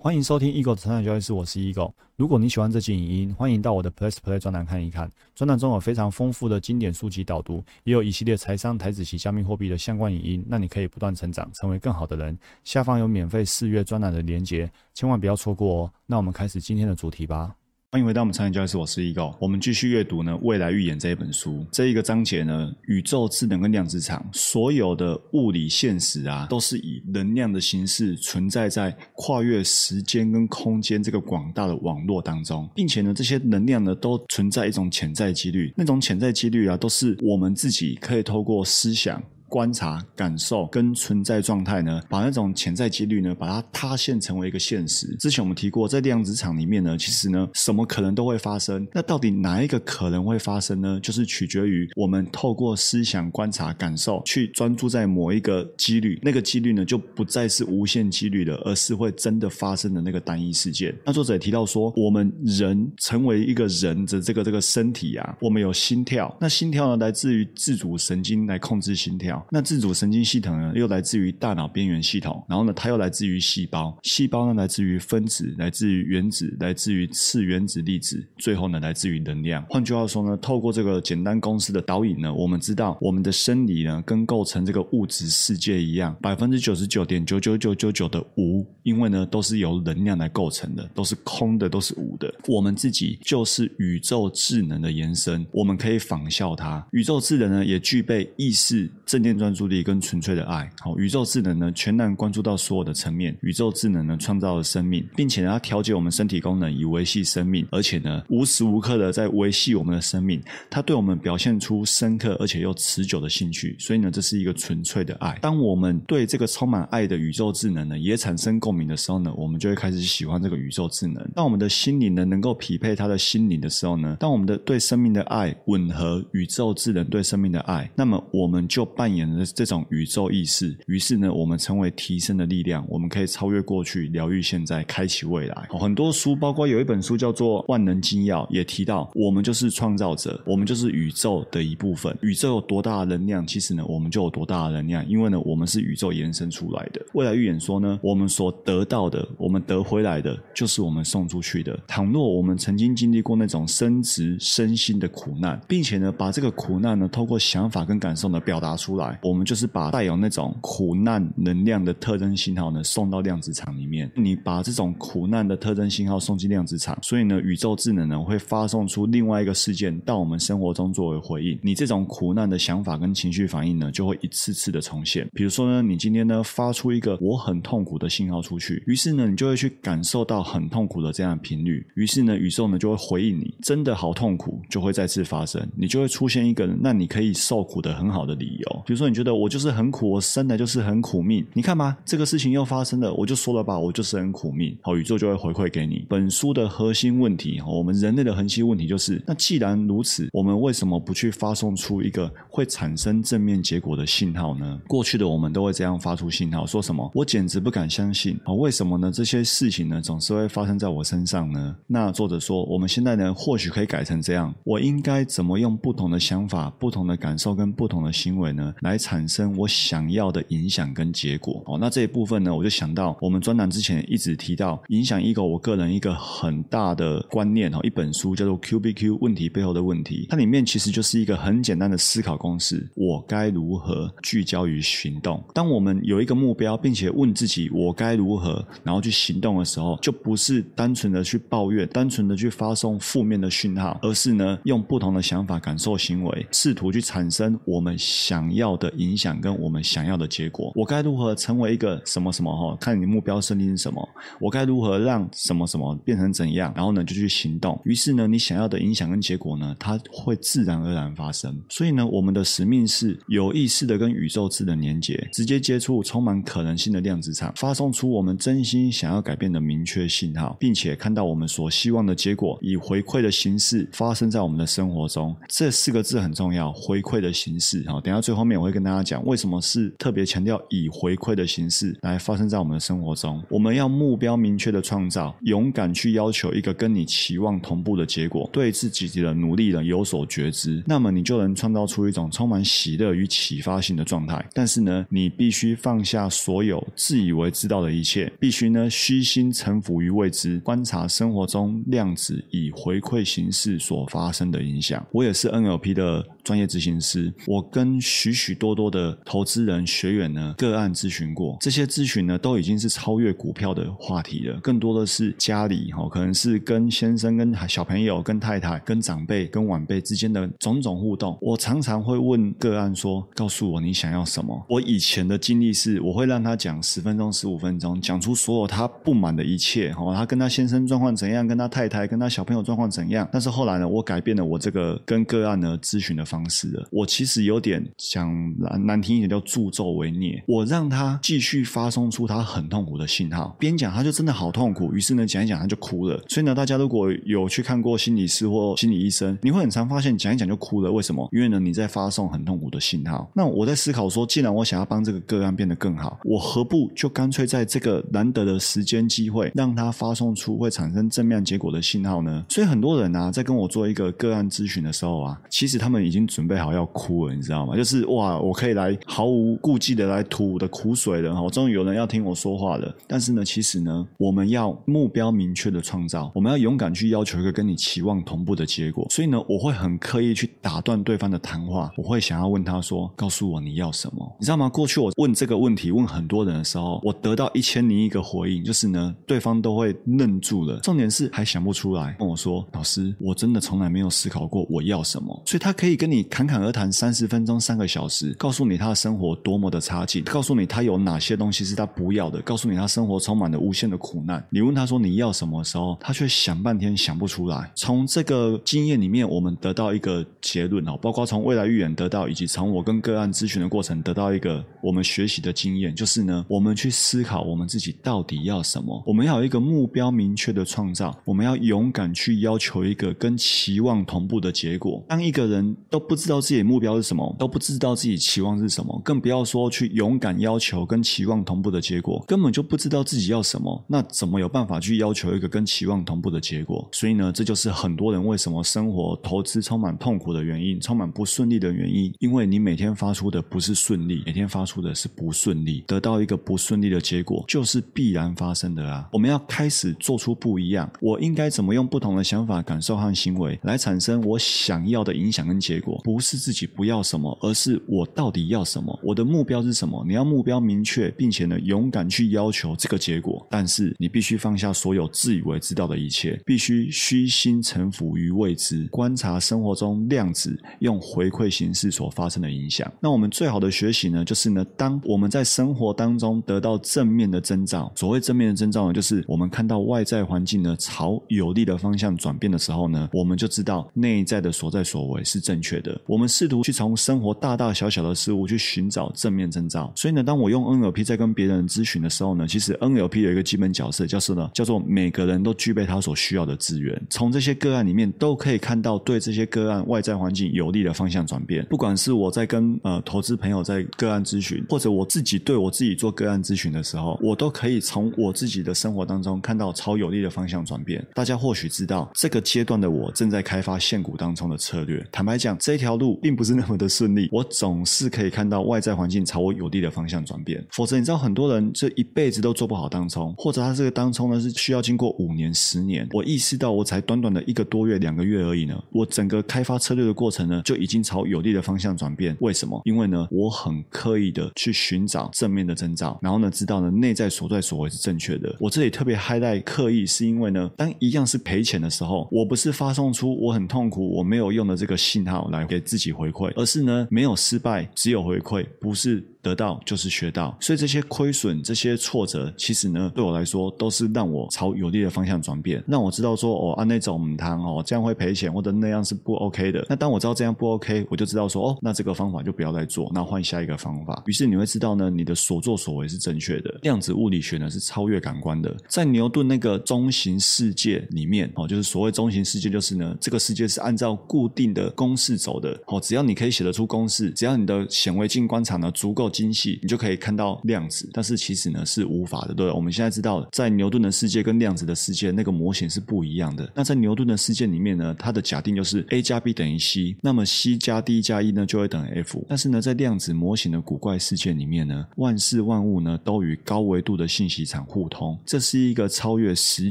欢迎收听 Eagle 的成长交易室，我是 Eagle。如果你喜欢这期影音，欢迎到我的 Plus Play 专栏看一看。专栏中有非常丰富的经典书籍导读，也有一系列财商、台子及加密货币的相关影音，让你可以不断成长，成为更好的人。下方有免费试阅专栏的连结，千万不要错过哦。那我们开始今天的主题吧。欢迎回到我们产业教室，我是 Ego。我们继续阅读呢《未来预言》这一本书。这一个章节呢，宇宙、智能跟量子场，所有的物理现实啊，都是以能量的形式存在在跨越时间跟空间这个广大的网络当中，并且呢，这些能量呢，都存在一种潜在几率。那种潜在几率啊，都是我们自己可以透过思想。观察、感受跟存在状态呢，把那种潜在几率呢，把它塌陷成为一个现实。之前我们提过，在量子场里面呢，其实呢，什么可能都会发生。那到底哪一个可能会发生呢？就是取决于我们透过思想、观察、感受，去专注在某一个几率。那个几率呢，就不再是无限几率的，而是会真的发生的那个单一事件。那作者也提到说，我们人成为一个人的这个这个身体啊，我们有心跳。那心跳呢，来自于自主神经来控制心跳。那自主神经系统呢，又来自于大脑边缘系统，然后呢，它又来自于细胞，细胞呢来自于分子，来自于原子，来自于次原子粒子，最后呢来自于能量。换句话说呢，透过这个简单公式的导引呢，我们知道我们的生理呢，跟构成这个物质世界一样，百分之九十九点九九九九九的无，因为呢都是由能量来构成的，都是空的，都是无的。我们自己就是宇宙智能的延伸，我们可以仿效它。宇宙智能呢，也具备意识、正念、专注力跟纯粹的爱。好，宇宙智能呢，全然关注到所有的层面。宇宙智能呢，创造了生命，并且呢，它调节我们身体功能，以维系生命，而且呢，无时无刻的在维系我们的生命。它对我们表现出深刻而且又持久的兴趣。所以呢，这是一个纯粹的爱。当我们对这个充满爱的宇宙智能呢，也产生共鸣的时候呢，我们就会开始喜欢这个宇宙智能。当我们的心灵呢，能够匹配他的心灵的时候呢，当我们的对生命的爱吻合宇宙智能对生命的爱，那么我们就扮演的。这种宇宙意识，于是呢，我们成为提升的力量，我们可以超越过去，疗愈现在，开启未来。很多书，包括有一本书叫做《万能金钥》，也提到我们就是创造者，我们就是宇宙的一部分。宇宙有多大的能量，其实呢，我们就有多大的能量，因为呢，我们是宇宙延伸出来的。未来预言说呢，我们所得到的，我们得回来的，就是我们送出去的。倘若我们曾经经历过那种生殖身心的苦难，并且呢，把这个苦难呢，透过想法跟感受呢，表达出来，我们就是把带有那种苦难能量的特征信号呢送到量子场里面。你把这种苦难的特征信号送进量子场，所以呢，宇宙智能呢会发送出另外一个事件到我们生活中作为回应。你这种苦难的想法跟情绪反应呢，就会一次次的重现。比如说呢，你今天呢发出一个我很痛苦的信号出去，于是呢，你就会去感受到很痛苦的这样的频率，于是呢，宇宙呢就会回应你，真的好痛苦，就会再次发生，你就会出现一个那你可以受苦的很好的理由。比如说，你觉得我就是。很苦，我生来就是很苦命。你看吧，这个事情又发生了，我就说了吧，我就是很苦命。好，宇宙就会回馈给你。本书的核心问题，我们人类的核心问题就是：那既然如此，我们为什么不去发送出一个会产生正面结果的信号呢？过去的我们都会这样发出信号，说什么？我简直不敢相信啊！为什么呢？这些事情呢，总是会发生在我身上呢？那作者说，我们现在呢，或许可以改成这样：我应该怎么用不同的想法、不同的感受跟不同的行为呢，来产生？我想要的影响跟结果哦，那这一部分呢，我就想到我们专栏之前一直提到影响 ego，我个人一个很大的观念哦，一本书叫做 Q B Q 问题背后的问题，它里面其实就是一个很简单的思考公式：我该如何聚焦于行动？当我们有一个目标，并且问自己我该如何，然后去行动的时候，就不是单纯的去抱怨，单纯的去发送负面的讯号，而是呢，用不同的想法、感受、行为，试图去产生我们想要的影响跟。我们想要的结果，我该如何成为一个什么什么哈？看你目标设定是什么，我该如何让什么什么变成怎样？然后呢，就去行动。于是呢，你想要的影响跟结果呢，它会自然而然发生。所以呢，我们的使命是有意识的跟宇宙智能连接，直接接触充满可能性的量子场，发送出我们真心想要改变的明确信号，并且看到我们所希望的结果以回馈的形式发生在我们的生活中。这四个字很重要，回馈的形式。好，等下最后面我会跟大家讲为什么。是特别强调以回馈的形式来发生在我们的生活中？我们要目标明确的创造，勇敢去要求一个跟你期望同步的结果，对自己的努力呢有所觉知，那么你就能创造出一种充满喜乐与启发性的状态。但是呢，你必须放下所有自以为知道的一切，必须呢虚心臣服于未知，观察生活中量子以回馈形式所发生的影响。我也是 NLP 的专业执行师，我跟许许许多多的投资人学员呢个案咨询过，这些咨询呢都已经是超越股票的话题了，更多的是家里哈，可能是跟先生、跟小朋友、跟太太、跟长辈、跟晚辈之间的种种互动。我常常会问个案说：“告诉我你想要什么？”我以前的经历是，我会让他讲十分钟、十五分钟，讲出所有他不满的一切，哈，他跟他先生状况怎样，跟他太太、跟他小朋友状况怎样。但是后来呢，我改变了我这个跟个案呢咨询的方式了。我其实有点想难难听一点，叫助纣为虐。我让他继续发送出他很痛苦的信号，边讲他就真的好痛苦，于是呢讲一讲他就哭了。所以呢，大家如果有去看过心理师或心理医生，你会很常发现讲一讲就哭了。为什么？因为呢你在发送很痛苦的信号。那我在思考说，既然我想要帮这个个案变得更好，我何不就干脆在这个难得的时间机会，让他发送出会产生正面结果的信号呢？所以很多人啊，在跟我做一个个案咨询的时候啊，其实他们已经准备好要哭了，你知道吗？就是哇，啊我可以来毫无顾忌的来吐我的苦水了，哈，终于有人要听我说话了。但是呢，其实呢，我们要目标明确的创造，我们要勇敢去要求一个跟你期望同步的结果。所以呢，我会很刻意去打断对方的谈话，我会想要问他说：“告诉我你要什么？”你知道吗？过去我问这个问题问很多人的时候，我得到一千零一个回应，就是呢，对方都会愣住了，重点是还想不出来，跟我说：“老师，我真的从来没有思考过我要什么。”所以他可以跟你侃侃而谈三十分钟、三个小时，告诉你他的生活多么的差劲，告诉你他有哪些东西是他不要的，告诉你他生活充满了无限的苦难。你问他说你要什么时候，他却想半天想不出来。从这个经验里面，我们得到一个结论哦，包括从未来预言得到，以及从我跟个案咨询的过程得到一个我们学习的经验，就是呢，我们去思考我们自己到底要什么，我们要有一个目标明确的创造，我们要勇敢去要求一个跟期望同步的结果。当一个人都不知道自己的目标是什么，都不知道自己自己期望是什么，更不要说去勇敢要求跟期望同步的结果，根本就不知道自己要什么，那怎么有办法去要求一个跟期望同步的结果？所以呢，这就是很多人为什么生活投资充满痛苦的原因，充满不顺利的原因，因为你每天发出的不是顺利，每天发出的是不顺利，得到一个不顺利的结果，就是必然发生的啊！我们要开始做出不一样，我应该怎么用不同的想法、感受和行为来产生我想要的影响跟结果？不是自己不要什么，而是我我到底要什么？我的目标是什么？你要目标明确，并且呢，勇敢去要求这个结果。但是你必须放下所有自以为知道的一切，必须虚心臣服于未知，观察生活中量子用回馈形式所发生的影响。那我们最好的学习呢，就是呢，当我们在生活当中得到正面的征兆，所谓正面的征兆呢，就是我们看到外在环境呢朝有利的方向转变的时候呢，我们就知道内在的所在所为是正确的。我们试图去从生活大大小小的事物去寻找正面征兆。所以呢，当我用 NLP 在跟别人咨询的时候呢，其实 NLP 有一个基本角色，叫是呢，叫做每个人都具备他所需要的资源。从这些个案里面都可以看到对这些个案外在环境有利的方向转变。不管是我在跟呃投资朋友在个案咨询，或者我自己对我自己做个案咨询的时候，我都可以从我自己的生活当中看到超有利的方向转变。大家或许知道，这个阶段的我正在开发现股当中的策略。坦白讲，这条路并不是那么的顺利。我总总是可以看到外在环境朝我有利的方向转变。否则，你知道很多人这一辈子都做不好当冲，或者他这个当冲呢是需要经过五年、十年。我意识到，我才短短的一个多月、两个月而已呢，我整个开发策略的过程呢就已经朝有利的方向转变。为什么？因为呢，我很刻意的去寻找正面的征兆，然后呢，知道呢内在所在所为是正确的。我这里特别 high 在刻意，是因为呢，当一样是赔钱的时候，我不是发送出我很痛苦、我没有用的这个信号来给自己回馈，而是呢，没有失失败，只有回馈，不是。得到就是学到，所以这些亏损、这些挫折，其实呢，对我来说都是让我朝有利的方向转变，让我知道说，哦，按那种汤哦，这样会赔钱，或者那样是不 OK 的。那当我知道这样不 OK，我就知道说，哦，那这个方法就不要再做，那换下一个方法。于是你会知道呢，你的所作所为是正确的。量子物理学呢是超越感官的，在牛顿那个中型世界里面哦，就是所谓中型世界，就是呢，这个世界是按照固定的公式走的。哦，只要你可以写得出公式，只要你的显微镜观察呢足够。精细，你就可以看到量子，但是其实呢是无法的，对我们现在知道，在牛顿的世界跟量子的世界那个模型是不一样的。那在牛顿的世界里面呢，它的假定就是 a 加 b 等于 c，那么 c 加 d 加 e 呢就会等于 f。但是呢，在量子模型的古怪世界里面呢，万事万物呢都与高维度的信息场互通，这是一个超越时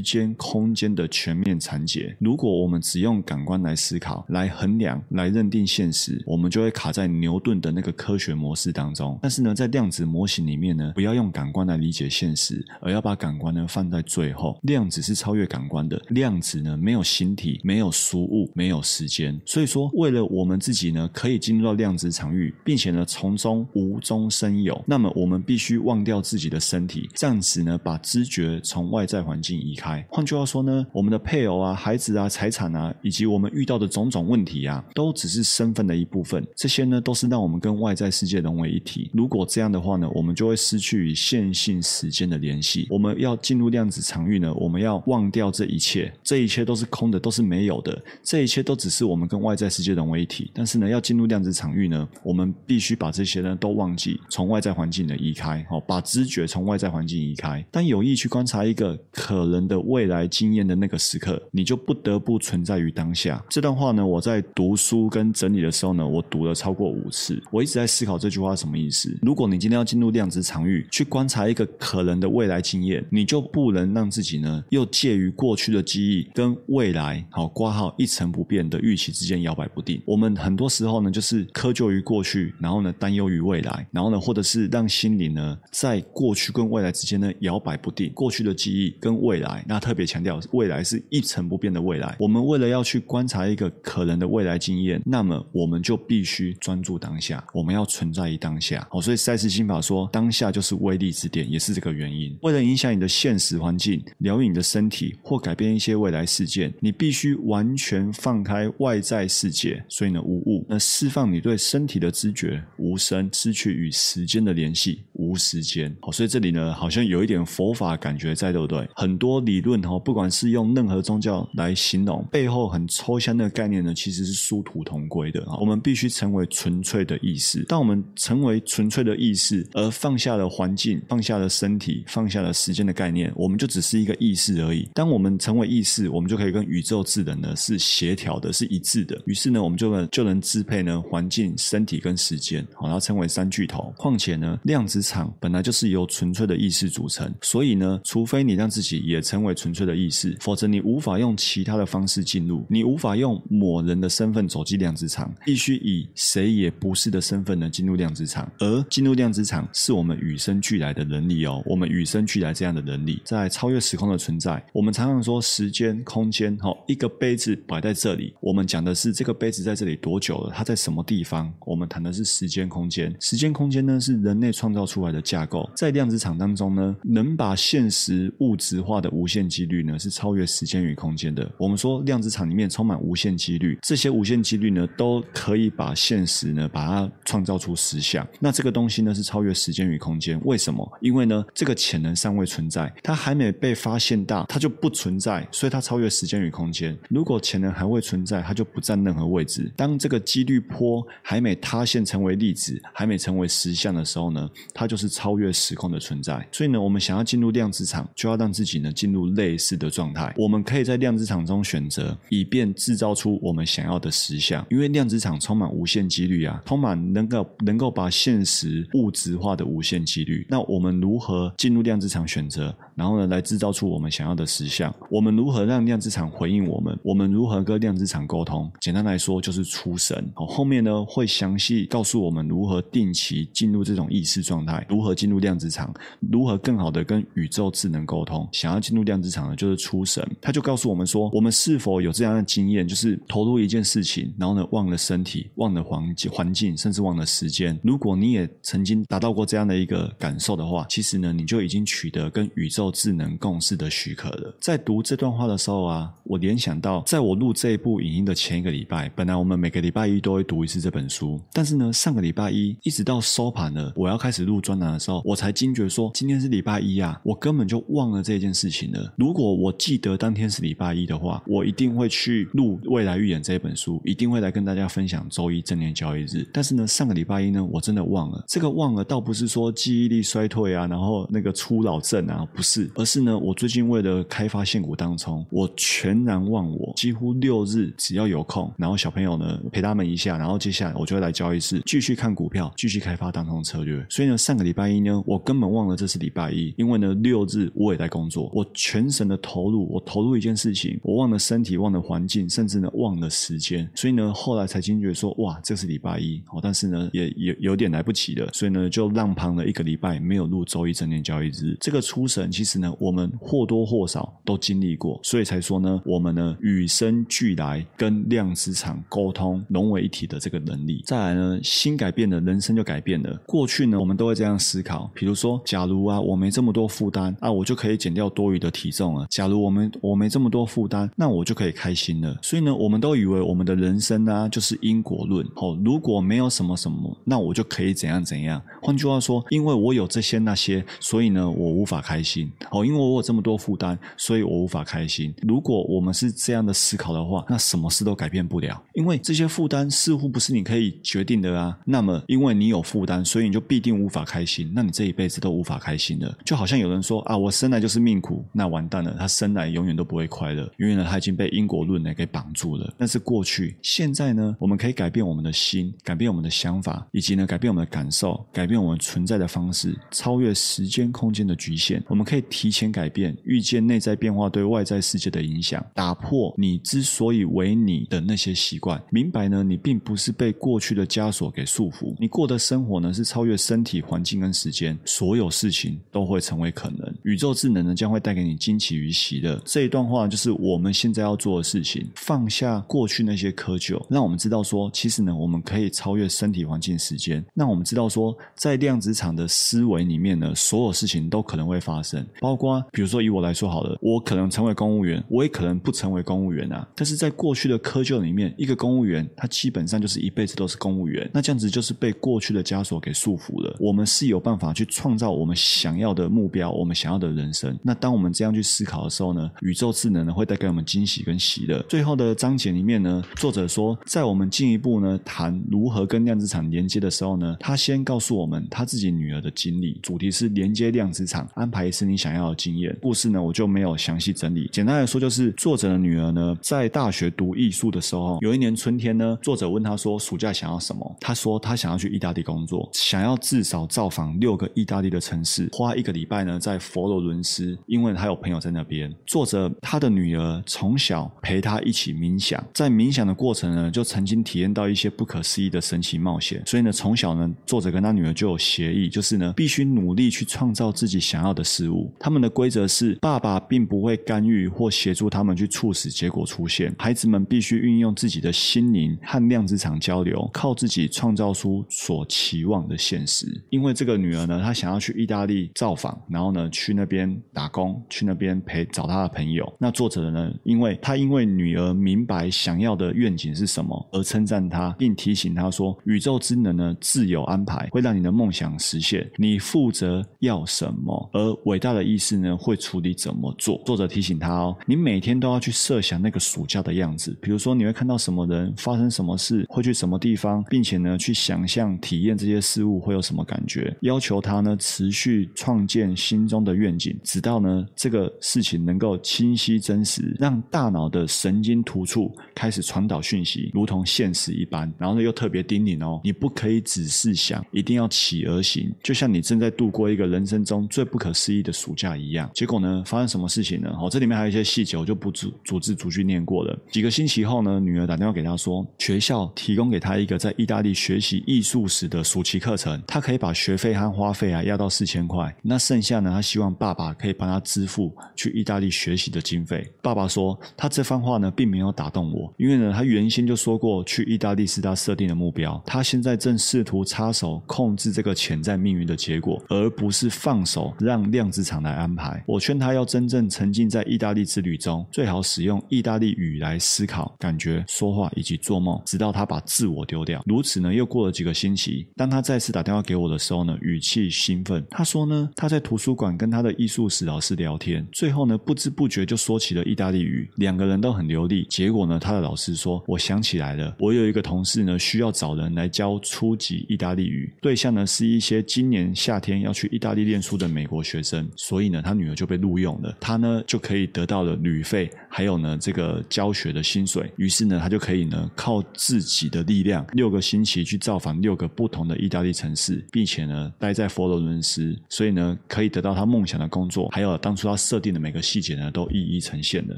间空间的全面缠结。如果我们只用感官来思考、来衡量、来认定现实，我们就会卡在牛顿的那个科学模式当中。但是呢，在量子模型里面呢，不要用感官来理解现实，而要把感官呢放在最后。量子是超越感官的，量子呢没有形体、没有俗物、没有时间。所以说，为了我们自己呢可以进入到量子场域，并且呢从中无中生有，那么我们必须忘掉自己的身体，暂时呢把知觉从外在环境移开。换句话说呢，我们的配偶啊、孩子啊、财产啊，以及我们遇到的种种问题啊，都只是身份的一部分。这些呢都是让我们跟外在世界融为一体。如果这样的话呢，我们就会失去与线性时间的联系。我们要进入量子场域呢，我们要忘掉这一切，这一切都是空的，都是没有的，这一切都只是我们跟外在世界融为一体。但是呢，要进入量子场域呢，我们必须把这些呢都忘记，从外在环境呢移开，哦，把知觉从外在环境移开。当有意去观察一个可能的未来经验的那个时刻，你就不得不存在于当下。这段话呢，我在读书跟整理的时候呢，我读了超过五次。我一直在思考这句话什么意思。如果你今天要进入量子场域，去观察一个可能的未来经验，你就不能让自己呢又介于过去的记忆跟未来好挂号一成不变的预期之间摇摆不定。我们很多时候呢，就是苛求于过去，然后呢担忧于未来，然后呢或者是让心灵呢在过去跟未来之间呢摇摆不定。过去的记忆跟未来，那特别强调未来是一成不变的未来。我们为了要去观察一个可能的未来经验，那么我们就必须专注当下，我们要存在于当下。好，所以赛斯心法说，当下就是威力之点，也是这个原因。为了影响你的现实环境，疗愈你的身体，或改变一些未来事件，你必须完全放开外在世界，所以呢无物，那释放你对身体的知觉，无声，失去与时间的联系，无时间。好，所以这里呢好像有一点佛法感觉在，对不对？很多理论哈，不管是用任何宗教来形容，背后很抽象的概念呢，其实是殊途同归的。我们必须成为纯粹的意识。当我们成为纯纯粹的意识，而放下了环境，放下了身体，放下了时间的概念，我们就只是一个意识而已。当我们成为意识，我们就可以跟宇宙智能呢是协调的，是一致的。于是呢，我们就能就能支配呢环境、身体跟时间，好，然后称为三巨头。况且呢，量子场本来就是由纯粹的意识组成，所以呢，除非你让自己也成为纯粹的意识，否则你无法用其他的方式进入，你无法用某人的身份走进量子场，必须以谁也不是的身份呢进入量子场。而进入量子场是我们与生俱来的能力哦，我们与生俱来这样的能力，在超越时空的存在。我们常常说时间、空间，哈，一个杯子摆在这里，我们讲的是这个杯子在这里多久了，它在什么地方？我们谈的是时间、空间。时间、空间呢是人类创造出来的架构，在量子场当中呢，能把现实物质化的无限几率呢是超越时间与空间的。我们说量子场里面充满无限几率，这些无限几率呢都可以把现实呢把它创造出实相。那这个东西呢是超越时间与空间，为什么？因为呢这个潜能尚未存在，它还没被发现到，它就不存在，所以它超越时间与空间。如果潜能还未存在，它就不占任何位置。当这个几率坡还没塌陷成为粒子，还没成为实相的时候呢，它就是超越时空的存在。所以呢，我们想要进入量子场，就要让自己呢进入类似的状态。我们可以在量子场中选择，以便制造出我们想要的实相。因为量子场充满无限几率啊，充满能够能够把现实物质化的无限几率。那我们如何进入量子场选择，然后呢来制造出我们想要的实相？我们如何让量子场回应我们？我们如何跟量子场沟通？简单来说就是出神。好，后面呢会详细告诉我们如何定期进入这种意识状态，如何进入量子场，如何更好的跟宇宙智能沟通。想要进入量子场呢，就是出神。他就告诉我们说，我们是否有这样的经验，就是投入一件事情，然后呢忘了身体，忘了环境，环境，甚至忘了时间。如果你也曾经达到过这样的一个感受的话，其实呢你就已经取得跟宇宙智能共识的许可了。在读这段话的时候啊，我联想到，在我录这一部影音的前一个礼拜，本来我们每个礼拜一都会读一次这本书，但是呢，上个礼拜一一直到收盘了，我要开始录专栏的时候，我才惊觉说，今天是礼拜一啊，我根本就忘了这件事情了。如果我记得当天是礼拜一的话，我一定会去录《未来预言》这本书，一定会来跟大家分享周一正念交易日。但是呢，上个礼拜一呢，我真的忘这个忘了倒不是说记忆力衰退啊，然后那个初老症啊，不是。而是呢，我最近为了开发现股当中，我全然忘我，几乎六日只要有空，然后小朋友呢陪他们一下，然后接下来我就会来交易室继续看股票，继续开发当中策略。所以呢，上个礼拜一呢，我根本忘了这是礼拜一，因为呢六日我也在工作，我全神的投入，我投入一件事情，我忘了身体，忘了环境，甚至呢忘了时间。所以呢，后来才惊觉说，哇，这是礼拜一哦，但是呢也有有点来不及了，所以呢就浪旁了一个礼拜，没有录周一正念交易日。这个出神，其实呢我们或多或少都经历过，所以才说呢，我们呢与生俱来跟量子场沟通融为一体的这个能力。再来呢，心改变了，人生就改变了。过去呢，我们都会这样思考，比如说，假如啊我没这么多负担啊，我就可以减掉多余的体重了。假如我们我没这么多负担，那我就可以开心了。所以呢，我们都以为我们的人生呢就是因果论。哦，如果没有什么什么，那我就可以怎怎样怎样。换句话说，因为我有这些那些，所以呢，我无法开心。哦，因为我有这么多负担，所以我无法开心。如果我们是这样的思考的话，那什么事都改变不了。因为这些负担似乎不是你可以决定的啊。那么，因为你有负担，所以你就必定无法开心。那你这一辈子都无法开心了。就好像有人说啊，我生来就是命苦，那完蛋了，他生来永远都不会快乐，因为呢，他已经被因果论呢给绑住了。那是过去，现在呢，我们可以改变我们的心，改变我们的想法，以及呢，改变我们的感受，改变我们存在的方式，超越时间空间的局限。我们可以提前改变，预见内在变化对外在世界的影响，打破你之所以为你的那些习惯，明白呢，你并不是被过去的枷锁给束缚，你过的生活呢是超越身体、环境跟时间，所有事情都会成为可能。宇宙智能呢将会带给你惊奇与喜乐。这一段话就是我们现在要做的事情，放下过去那些苛求，让我们知道说，其实呢，我们可以超越身体、环境、时间。让我们知道说，在量子场的思维里面呢，所有事情都可能会发生，包括比如说以我来说好了，我可能成为公务员，我也可能不成为公务员啊。但是在过去的窠臼里面，一个公务员他基本上就是一辈子都是公务员，那这样子就是被过去的枷锁给束缚了。我们是有办法去创造我们想要的目标，我们想要的人生。那当我们这样去思考的时候呢，宇宙智能呢会带给我们惊喜跟喜乐。最后的章节里面呢，作者说，在我们进一步呢谈如何跟量子场连接的时候呢，他先告诉我们他自己女儿的经历，主题是连接量子场，安排一次你想要的经验。故事呢我就没有详细整理，简单来说就是作者的女儿呢在大学读艺术的时候，有一年春天呢，作者问他说暑假想要什么？他说他想要去意大利工作，想要至少造访六个意大利的城市，花一个礼拜呢在佛罗伦斯，因为他有朋友在那边。作者他的女儿从小陪他一起冥想，在冥想的过程呢，就曾经体验到一些不可思议的神奇冒险。所以呢，从小呢，作者跟他女儿就有协议，就是呢，必须努力去创造自己想要的事物。他们的规则是，爸爸并不会干预或协助他们去促使结果出现，孩子们必须运用自己的心灵和量子场交流，靠自己创造出所期望的现实。因为这个女儿呢，她想要去意大利造访，然后呢，去那边打工，去那边陪找她的朋友。那作者呢，因为他因为女儿明白想要的愿景是什么，而称赞她，并提醒她说：“宇宙之能呢，自有安安排，会让你的梦想实现。你负责要什么，而伟大的意识呢，会处理怎么做。”作者提醒他哦，你每天都要去设想那个暑假的样子，比如说你会看到什么人，发生什么事，会去什么地方，并且呢，去想象体验这些事物会有什么感觉。要求他呢，持续创建心中的愿景，直到呢这个事情能够清晰真实，让大脑的神经突触开始传导讯息，如同现实一般。然后呢，又特别叮咛哦，你不可以只是想，一定要起而行，就像你正在度过一个人生中最不可思议的暑假一样。结果呢，发生什么事情呢？哦，这里面还有一些细节，我就不逐逐字逐句念过了。几个星期后呢，女儿打电话给他说，学校提供给他一个在意大利学习艺术史的暑期课程，他可以把学费和花费啊压到四千块，那剩下呢，他希望爸爸可以帮他支付去意大利学习的经费。爸爸说，他这番话呢，并没有打动我，因为呢，他原先就说过去意大利是他设定的目标，他现在正试图插手控制这个潜在命运的结果，而不是放手让量子场来安排。我劝他要真正沉浸在意大利之旅中，最好使用意大利语来思考、感觉、说话以及做梦，直到他把自我丢掉。如此呢，又过了几个星期，当他再次打电话给我的时候呢，语气兴奋。他说呢，他在图书馆跟他的艺术史老师聊天，最后呢，不知不觉就说起了意大利语，两个人都很流利。结果呢，他的老师说：“我想起来了，我有一个同事呢，需要找人来教初级意大利语，对象呢是一些今年夏天要去意大利念书的美国学生。所以呢，他女儿就被录用了，他呢就可以得到了旅费，还有呢这个教学的薪水。于是呢，他就可以呢靠自己的力量，六个星期去造访六个不同的意大利城市，并且呢待在佛罗伦斯，所以呢可以得到他梦想的工作，还有当初他设定的每个细节呢都一一呈现了。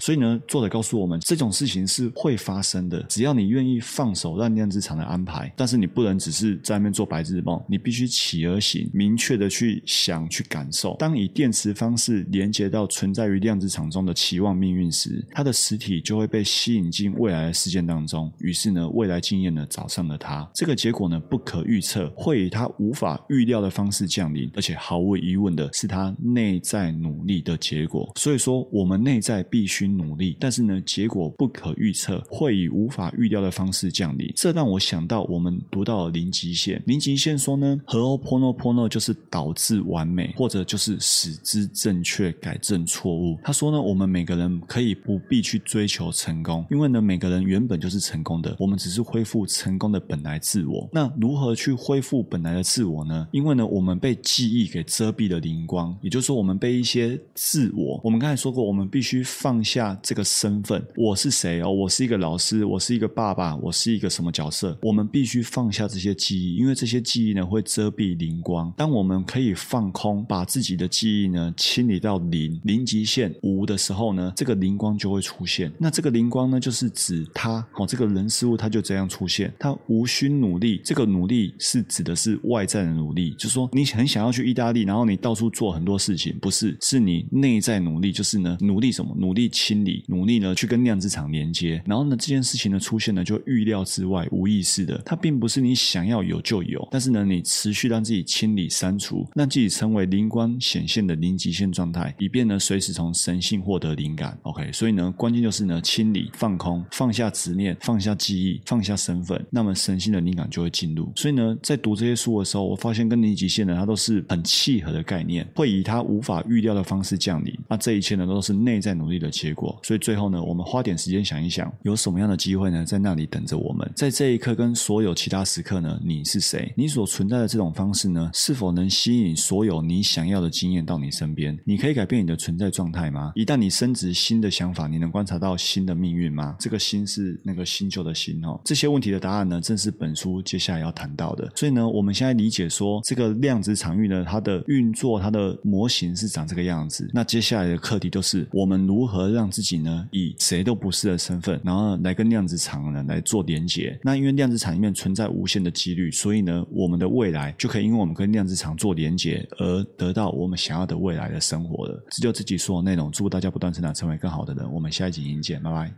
所以呢，作者告诉我们，这种事情是会发生的，只要你愿意放手让量子场的安排，但是你不能只是在那边做白日梦，你必须起而行，明确的去想、去感受。当以电磁方式连接到存在于量子场中的期望命运时，它的实体就会被吸引进未来的事件当中。于是呢，未来经验呢找上了他。这个结果呢不可预测，会以他无法预料的方式降临，而且毫无疑问的是他内在努力的结果。所以说，我们内在必须努力，但是呢，结果不可预测，会以无法预料的方式降临。这让我想到我们读到了零极限。零金线说呢，和 o p o n o p o n o 就是导致完美，或者就是使之正确，改正错误。他说呢，我们每个人可以不必去追求成功，因为呢，每个人原本就是成功的，我们只是恢复成功的本来自我。那如何去恢复本来的自我呢？因为呢，我们被记忆给遮蔽了灵光，也就是说，我们被一些自我。我们刚才说过，我们必须放下这个身份，我是谁哦？我是一个老师，我是一个爸爸，我是一个什么角色？我们必须放下这些记忆，因为这一些记忆呢会遮蔽灵光。当我们可以放空，把自己的记忆呢清理到零零极限无的时候呢，这个灵光就会出现。那这个灵光呢，就是指他哦，这个人事物他就这样出现，他无需努力。这个努力是指的是外在的努力，就是说你很想要去意大利，然后你到处做很多事情，不是，是你内在努力，就是呢努力什么？努力清理，努力呢去跟量子场连接。然后呢这件事情的出现呢，就预料之外，无意识的，它并不是你想要有就有，但是呢你持续让自己清理删除，让自己成为灵光显现的零极限状态，以便呢随时从神性获得灵感。OK，所以呢关键就是呢清理、放空、放下执念、放下记忆、放下身份，那么神性的灵感就会进入。所以呢在读这些书的时候，我发现跟零极限呢它都是很契合的概念，会以它无法预料的方式降临。那这一切呢都是内在努力的结果。所以最后呢，我们花点时间想一想，有什么样的机会呢在那里等着我们？在这一刻跟所有其他时刻呢，你是谁？你所存在的这种方式呢，是否能吸引所有你想要的经验到你身边？你可以改变你的存在状态吗？一旦你升值新的想法，你能观察到新的命运吗？这个新是那个新旧的新哦。这些问题的答案呢，正是本书接下来要谈到的。所以呢，我们现在理解说，这个量子场域呢，它的运作、它的模型是长这个样子。那接下来的课题就是我们如何让自己呢，以谁都不是的身份，然后来跟量子场呢来做连接。那因为量子场里面存在无限的几率，所以呢，我们的未来就可以因为我们跟量子场做连接，而得到我们想要的未来的生活了。这就自己说的内容。祝大家不断成长，成为更好的人。我们下一集影见，拜拜。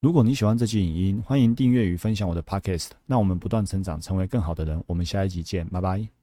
如果你喜欢这期影音，欢迎订阅与分享我的 Podcast。那我们不断成长，成为更好的人。我们下一集见，拜拜。